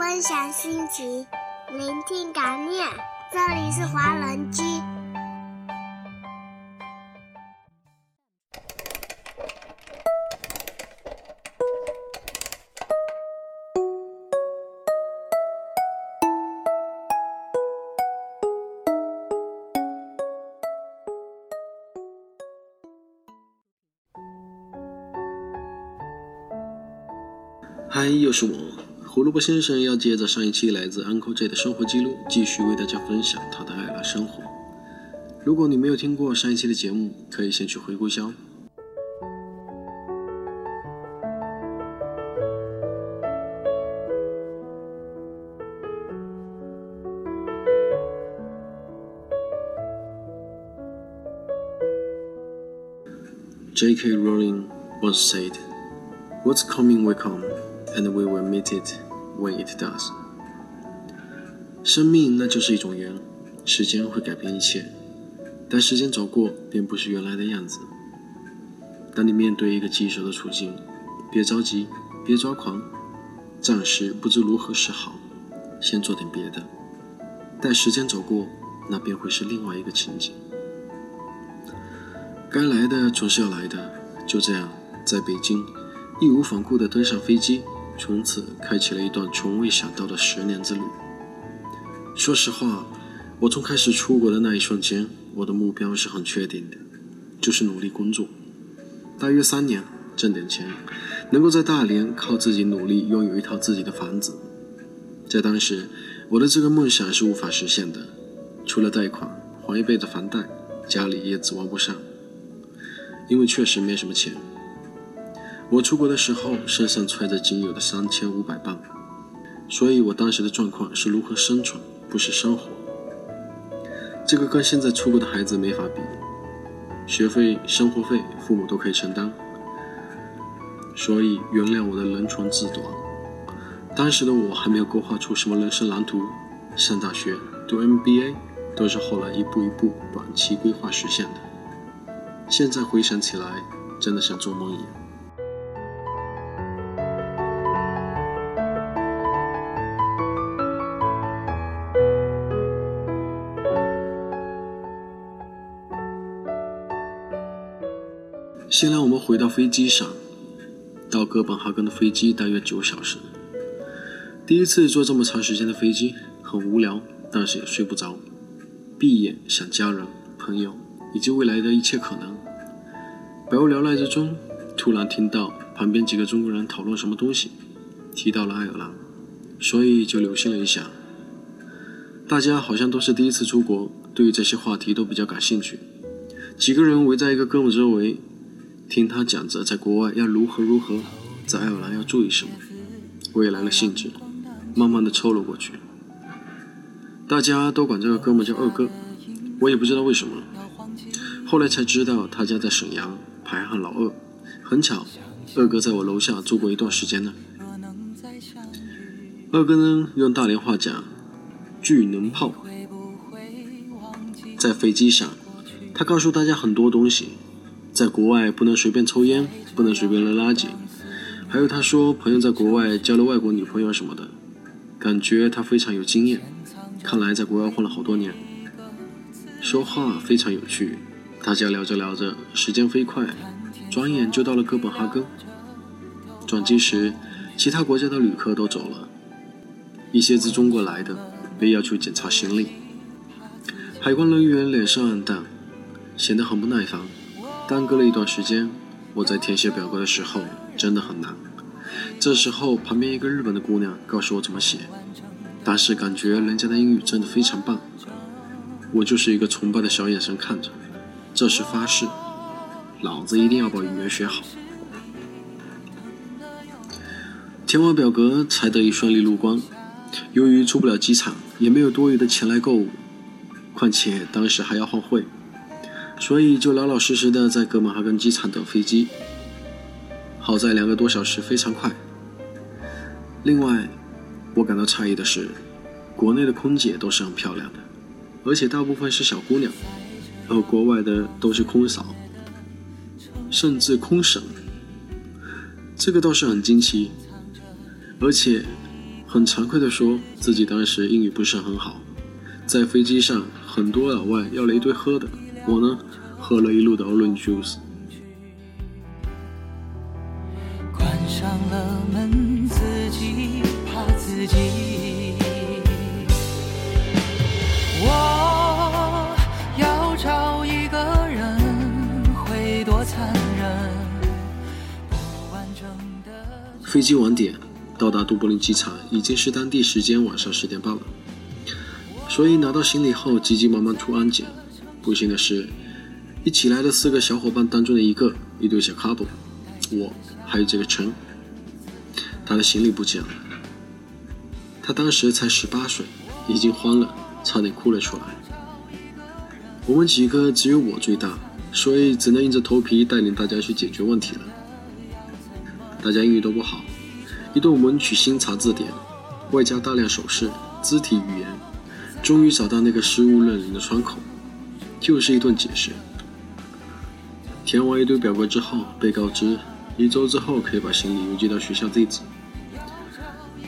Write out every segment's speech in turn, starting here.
分享心情，聆听感念。这里是华人居。嗨，又是我。胡萝卜先生要接着上一期来自 Uncle J 的生活记录，继续为大家分享他的爱尔兰生活。如果你没有听过上一期的节目，可以先去回顾一下。J.K. Rowling once said, "What's coming will come." And we will meet it when it does。生命那就是一种缘，时间会改变一切，但时间走过便不是原来的样子。当你面对一个棘手的处境，别着急，别抓狂，暂时不知如何是好，先做点别的。待时间走过，那便会是另外一个情景。该来的总是要来的，就这样，在北京，义无反顾地登上飞机。从此开启了一段从未想到的十年之旅。说实话，我从开始出国的那一瞬间，我的目标是很确定的，就是努力工作，大约三年，挣点钱，能够在大连靠自己努力拥有一套自己的房子。在当时，我的这个梦想是无法实现的，除了贷款还一辈子房贷，家里也指望不上，因为确实没什么钱。我出国的时候，身上揣着仅有的三千五百镑，所以我当时的状况是如何生存，不是生活。这个跟现在出国的孩子没法比，学费、生活费父母都可以承担，所以原谅我的人穷志短。当时的我还没有勾画出什么人生蓝图，上大学、读 MBA 都是后来一步一步短期规划实现的。现在回想起来，真的像做梦一样。先让我们回到飞机上，到哥本哈根的飞机大约九小时。第一次坐这么长时间的飞机，很无聊，但是也睡不着。闭眼想家人、朋友以及未来的一切可能。百无聊赖之中，突然听到旁边几个中国人讨论什么东西，提到了爱尔兰，所以就留心了一下。大家好像都是第一次出国，对于这些话题都比较感兴趣。几个人围在一个哥们周围。听他讲着在国外要如何如何，在爱尔兰要注意什么，我也来了兴致，慢慢的抽了过去。大家都管这个哥们叫二哥，我也不知道为什么。后来才知道他家在沈阳，排行老二。很巧，二哥在我楼下住过一段时间呢。二哥呢，用大连话讲，巨能炮。在飞机上，他告诉大家很多东西。在国外不能随便抽烟，不能随便扔垃圾。还有他说朋友在国外交了外国女朋友什么的，感觉他非常有经验。看来在国外混了好多年。说话非常有趣，大家聊着聊着，时间飞快，转眼就到了哥本哈根。转机时，其他国家的旅客都走了，一些自中国来的被要求检查行李。海关人员脸色暗淡，显得很不耐烦。耽搁了一段时间，我在填写表格的时候真的很难。这时候，旁边一个日本的姑娘告诉我怎么写，当时感觉人家的英语真的非常棒，我就是一个崇拜的小眼神看着。这是发誓，老子一定要把语言学好。填完表格才得以顺利入关。由于出不了机场，也没有多余的钱来购物，况且当时还要换汇。所以就老老实实的在哥本哈根机场等飞机。好在两个多小时非常快。另外，我感到诧异的是，国内的空姐都是很漂亮的，而且大部分是小姑娘，而国外的都是空嫂，甚至空婶。这个倒是很惊奇，而且很惭愧地说自己当时英语不是很好，在飞机上很多老外要了一堆喝的，我呢喝了一路的 orange juice。关上了门，自己怕自己。我要找一个人，会多残忍？飞机晚点到达都柏林机场已经是当地时间晚上十点半了，所以拿到行李后急急忙忙出安检。不幸的是，一起来的四个小伙伴当中的一个，一对小 couple，我还有这个陈，他的行李不见了。他当时才十八岁，已经慌了，差点哭了出来。我们几个只有我最大，所以只能硬着头皮带领大家去解决问题了。大家英语都不好，一顿文曲星查字典，外加大量手势、肢体语言，终于找到那个失物认领的窗口，就是一顿解释。填完一堆表格之后，被告知一周之后可以把行李邮寄到学校地址。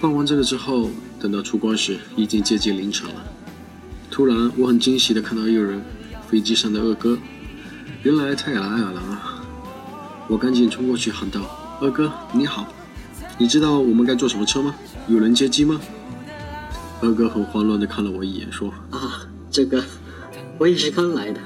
办完这个之后，等到出关时，已经接近凌晨了。突然，我很惊喜地看到一个人，飞机上的二哥，原来他也来爱尔兰啊！我赶紧冲过去喊道：“二哥，你好，你知道我们该坐什么车吗？有人接机吗？”二哥很慌乱地看了我一眼，说啊，这个我也是刚来的，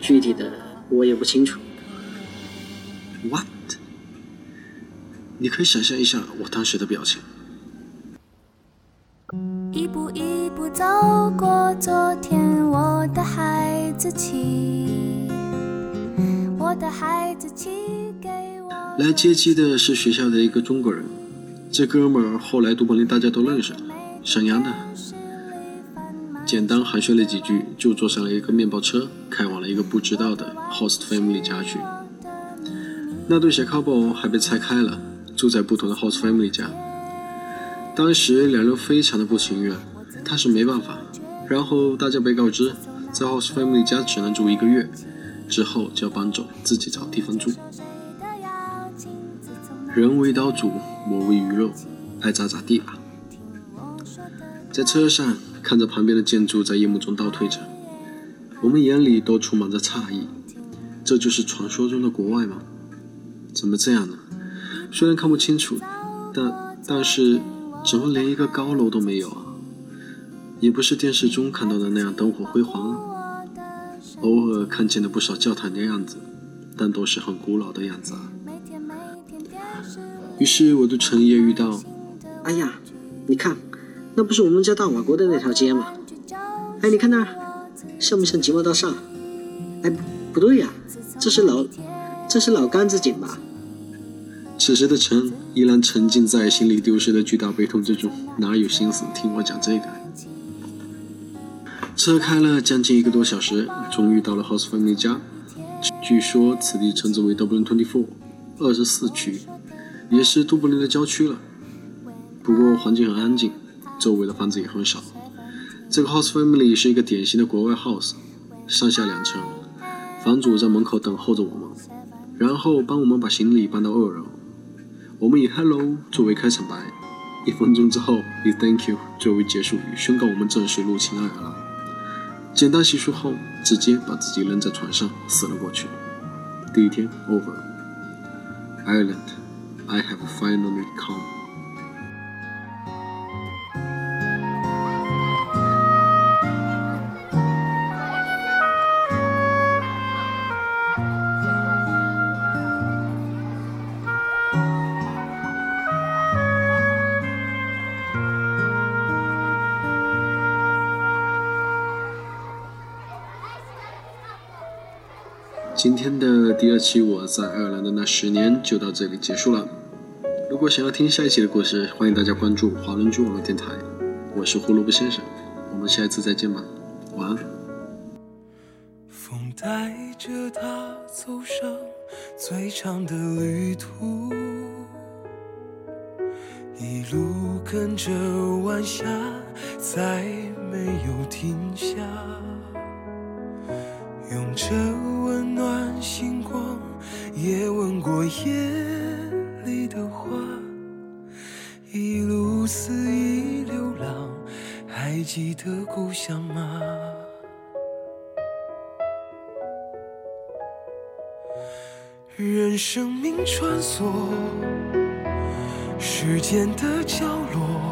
具体的我也不清楚。：“What？” 你可以想象一下我当时的表情。一步一步走过昨天，我的孩子气，我的孩子气给我。来接机的是学校的一个中国人，这哥们儿后来都柏林大家都认识，沈阳的。简单寒暄了几句，就坐上了一个面包车，开往了一个不知道的 host family 家去。那对小 couple 还被拆开了，住在不同的 host family 家。当时两人非常的不情愿，但是没办法。然后大家被告知，在 host family 家只能住一个月，之后就要搬走，自己找地方住。人为刀俎，我为鱼肉，爱咋咋地吧。在车上看着旁边的建筑在夜幕中倒退着，我们眼里都充满着诧异。这就是传说中的国外吗？怎么这样呢？虽然看不清楚，但但是怎么连一个高楼都没有啊？也不是电视中看到的那样灯火辉煌啊。偶尔看见了不少教堂的样子，但都是很古老的样子啊。于是我对陈爷遇到，哎呀，你看，那不是我们家大瓦国的那条街吗？哎，你看那儿，像不像吉茂大厦？哎，不不对呀、这是老，这是老杆子井吧？此时的陈依然沉浸在行李丢失的巨大悲痛之中，哪有心思听我讲这个？车开了将近一个多小时，终于到了 House Family 家。据说此地称之为 Dublin Twenty Four，二十四区，也是都柏林的郊区了。不过环境很安静，周围的房子也很少。这个 House Family 是一个典型的国外 house，上下两层，房主在门口等候着我们，然后帮我们把行李搬到二楼。我们以 “hello” 作为开场白，一分钟之后以 “thank you” 作为结束语，宣告我们正式入侵爱尔兰。简单洗漱后，直接把自己扔在床上死了过去。第一天 over。Ireland, I have finally come. 今天的第二期我在爱尔兰的那十年就到这里结束了。如果想要听下一期的故事，欢迎大家关注华伦居网络电台。我是胡萝卜先生，我们下一次再见吧，晚安。风带着他走上最长的旅途，一路跟着晚霞，再没有停下。用着温暖星光，也吻过夜里的花，一路肆意流浪还记得故乡吗？任生命穿梭时间的角落，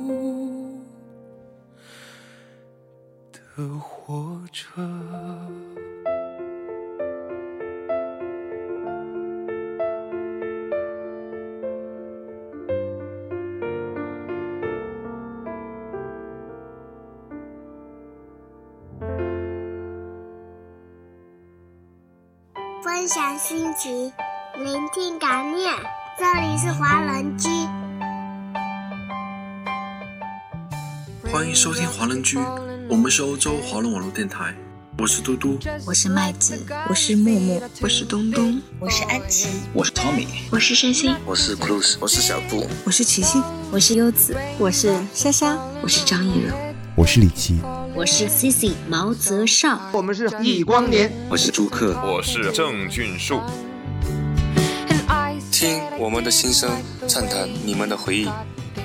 的活着。分享心情，聆听感念。这里是华人居，欢迎收听华人居，我们是欧洲华人网络电台，我是嘟嘟，我是麦子，我是木木，我是东东，我是安琪，我是 Tommy，我是山心，我是 Cruz，我是小布，我是琪琪，我是优子，我是莎莎，我是张艺柔，我是李琦，我是 Cici 毛泽少，我们是易光年，我是朱克，我是郑俊树。听我们的心声，畅谈你们的回忆。